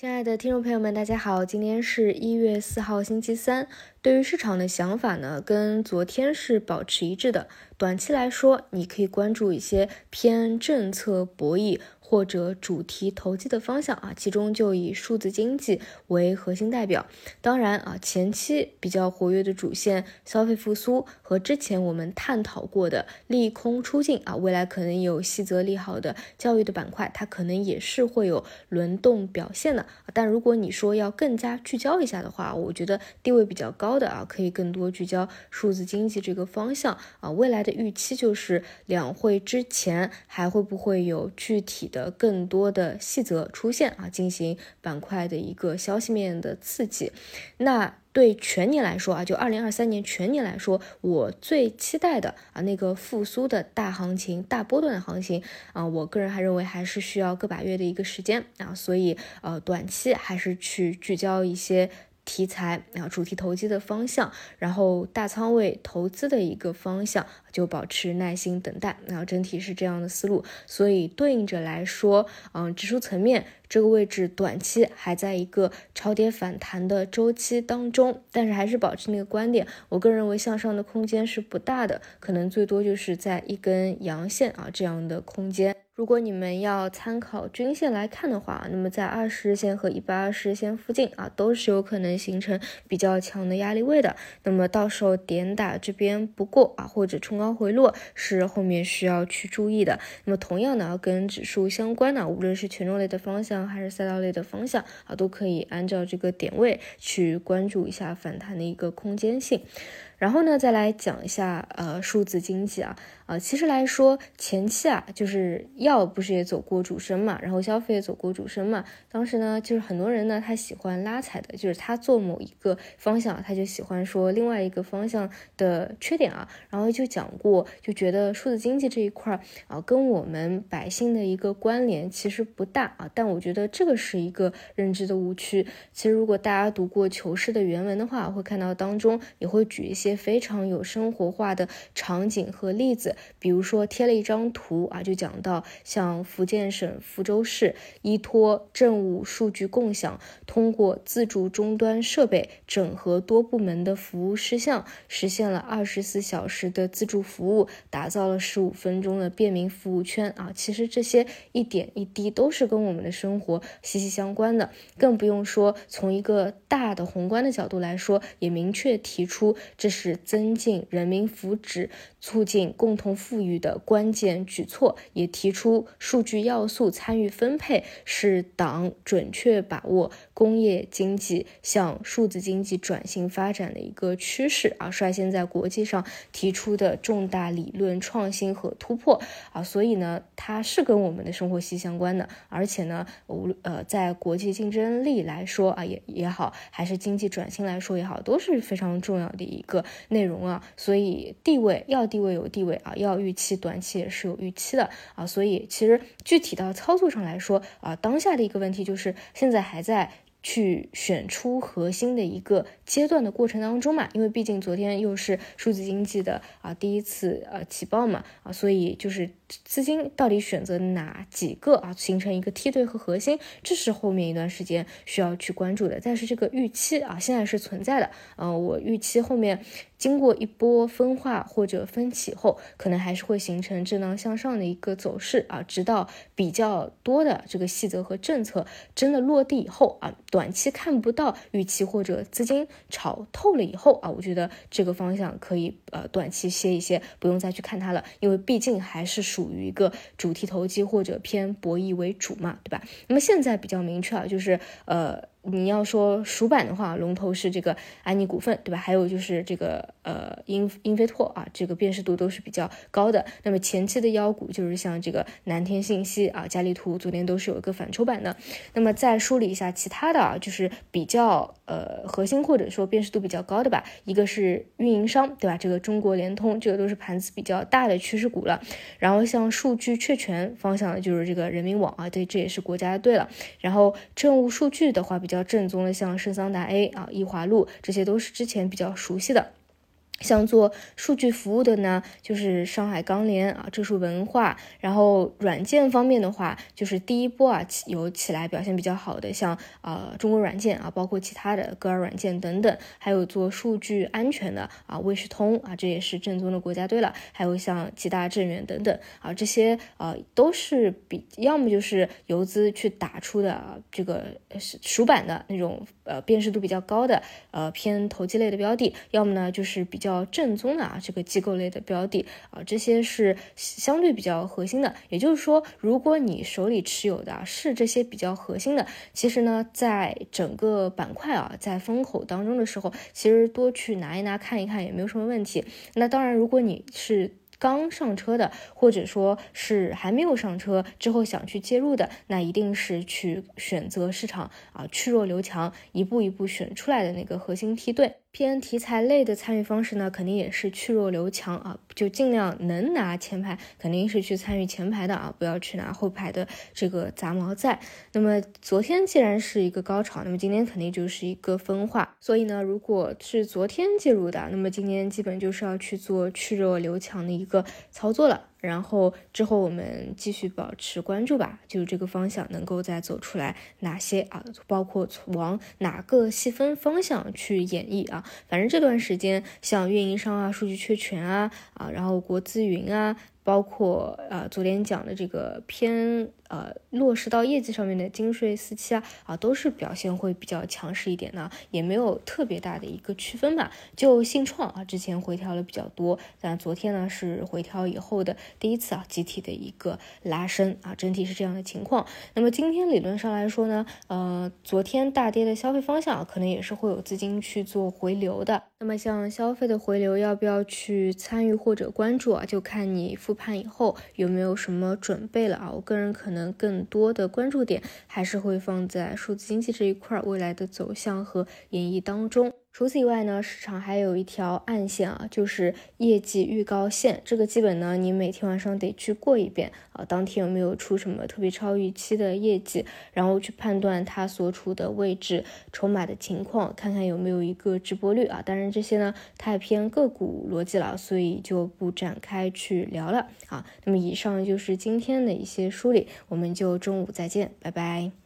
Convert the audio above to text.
亲爱的听众朋友们，大家好，今天是一月四号，星期三。对于市场的想法呢，跟昨天是保持一致的。短期来说，你可以关注一些偏政策博弈。或者主题投机的方向啊，其中就以数字经济为核心代表。当然啊，前期比较活跃的主线消费复苏和之前我们探讨过的利空出尽啊，未来可能有细则利好的教育的板块，它可能也是会有轮动表现的。但如果你说要更加聚焦一下的话，我觉得地位比较高的啊，可以更多聚焦数字经济这个方向啊。未来的预期就是两会之前还会不会有具体的。更多的细则出现啊，进行板块的一个消息面的刺激。那对全年来说啊，就二零二三年全年来说，我最期待的啊那个复苏的大行情、大波段的行情啊，我个人还认为还是需要个把月的一个时间啊，所以呃短期还是去聚焦一些。题材啊，主题投机的方向，然后大仓位投资的一个方向，就保持耐心等待。然后整体是这样的思路，所以对应着来说，嗯，指数层面这个位置短期还在一个超跌反弹的周期当中，但是还是保持那个观点，我个人认为向上的空间是不大的，可能最多就是在一根阳线啊这样的空间。如果你们要参考均线来看的话，那么在二十日线和一百二十日线附近啊，都是有可能形成比较强的压力位的。那么到时候点打这边不过啊，或者冲高回落，是后面需要去注意的。那么同样呢，跟指数相关的，无论是权重类的方向还是赛道类的方向啊，都可以按照这个点位去关注一下反弹的一个空间性。然后呢，再来讲一下呃数字经济啊，啊其实来说前期啊，就是药不是也走过主升嘛，然后消费也走过主升嘛。当时呢，就是很多人呢，他喜欢拉踩的，就是他做某一个方向，他就喜欢说另外一个方向的缺点啊。然后就讲过，就觉得数字经济这一块儿啊，跟我们百姓的一个关联其实不大啊。但我觉得这个是一个认知的误区。其实如果大家读过求是的原文的话，会看到当中也会举一些。非常有生活化的场景和例子，比如说贴了一张图啊，就讲到像福建省福州市依托政务数据共享，通过自助终端设备整合多部门的服务事项，实现了二十四小时的自助服务，打造了十五分钟的便民服务圈啊。其实这些一点一滴都是跟我们的生活息息相关的，更不用说从一个大的宏观的角度来说，也明确提出这是。是增进人民福祉、促进共同富裕的关键举措，也提出数据要素参与分配是党准确把握工业经济向数字经济转型发展的一个趋势啊，率先在国际上提出的重大理论创新和突破啊，所以呢，它是跟我们的生活息息相关的，而且呢，无呃，在国际竞争力来说啊，也也好，还是经济转型来说也好，都是非常重要的一个。内容啊，所以地位要地位有地位啊，要预期短期也是有预期的啊，所以其实具体到操作上来说啊，当下的一个问题就是现在还在去选出核心的一个阶段的过程当中嘛，因为毕竟昨天又是数字经济的啊第一次呃起爆嘛啊，所以就是。资金到底选择哪几个啊，形成一个梯队和核心，这是后面一段时间需要去关注的。但是这个预期啊，现在是存在的。嗯，我预期后面经过一波分化或者分歧后，可能还是会形成震荡向上的一个走势啊，直到比较多的这个细则和政策真的落地以后啊，短期看不到预期或者资金炒透了以后啊，我觉得这个方向可以呃短期歇一歇，不用再去看它了，因为毕竟还是属于一个主题投机或者偏博弈为主嘛，对吧？那么现在比较明确啊，就是呃。你要说属板的话，龙头是这个安妮股份，对吧？还有就是这个呃英英飞拓啊，这个辨识度都是比较高的。那么前期的妖股就是像这个南天信息啊、嘉利图，昨天都是有一个反抽板的。那么再梳理一下其他的啊，就是比较呃核心或者说辨识度比较高的吧。一个是运营商，对吧？这个中国联通，这个都是盘子比较大的趋势股了。然后像数据确权方向的就是这个人民网啊，对，这也是国家队了。然后政务数据的话比较。正宗的，像圣桑达 A 啊、易华路，这些都是之前比较熟悉的。像做数据服务的呢，就是上海钢联啊，这是文化。然后软件方面的话，就是第一波啊有起来表现比较好的，像呃中国软件啊，包括其他的歌尔软件等等，还有做数据安全的啊，卫士通啊，这也是正宗的国家队了。还有像吉大正源等等啊，这些呃都是比要么就是游资去打出的啊这个鼠板的那种呃辨识度比较高的呃偏投机类的标的，要么呢就是比较。较正宗的啊，这个机构类的标的啊，这些是相对比较核心的。也就是说，如果你手里持有的是这些比较核心的，其实呢，在整个板块啊，在风口当中的时候，其实多去拿一拿看一看也没有什么问题。那当然，如果你是刚上车的，或者说是还没有上车之后想去介入的，那一定是去选择市场啊，去弱留强，一步一步选出来的那个核心梯队。偏题材类的参与方式呢，肯定也是去弱留强啊，就尽量能拿前排，肯定是去参与前排的啊，不要去拿后排的这个杂毛在。那么昨天既然是一个高潮，那么今天肯定就是一个分化。所以呢，如果是昨天介入的，那么今天基本就是要去做去弱留强的一个操作了。然后之后我们继续保持关注吧，就是这个方向能够再走出来哪些啊？包括往哪个细分方向去演绎啊？反正这段时间像运营商啊、数据确权啊啊，然后国资云啊。包括呃昨天讲的这个偏呃落实到业绩上面的金税四期啊啊都是表现会比较强势一点的，也没有特别大的一个区分吧。就信创啊之前回调了比较多，但昨天呢是回调以后的第一次啊集体的一个拉升啊，整体是这样的情况。那么今天理论上来说呢，呃昨天大跌的消费方向可能也是会有资金去做回流的。那么像消费的回流要不要去参与或者关注啊，就看你复。盘以后有没有什么准备了啊？我个人可能更多的关注点还是会放在数字经济这一块未来的走向和演绎当中。除此以外呢，市场还有一条暗线啊，就是业绩预告线。这个基本呢，你每天晚上得去过一遍啊，当天有没有出什么特别超预期的业绩，然后去判断它所处的位置、筹码的情况，看看有没有一个直播率啊。当然这些呢太偏个股逻辑了，所以就不展开去聊了啊。那么以上就是今天的一些梳理，我们就中午再见，拜拜。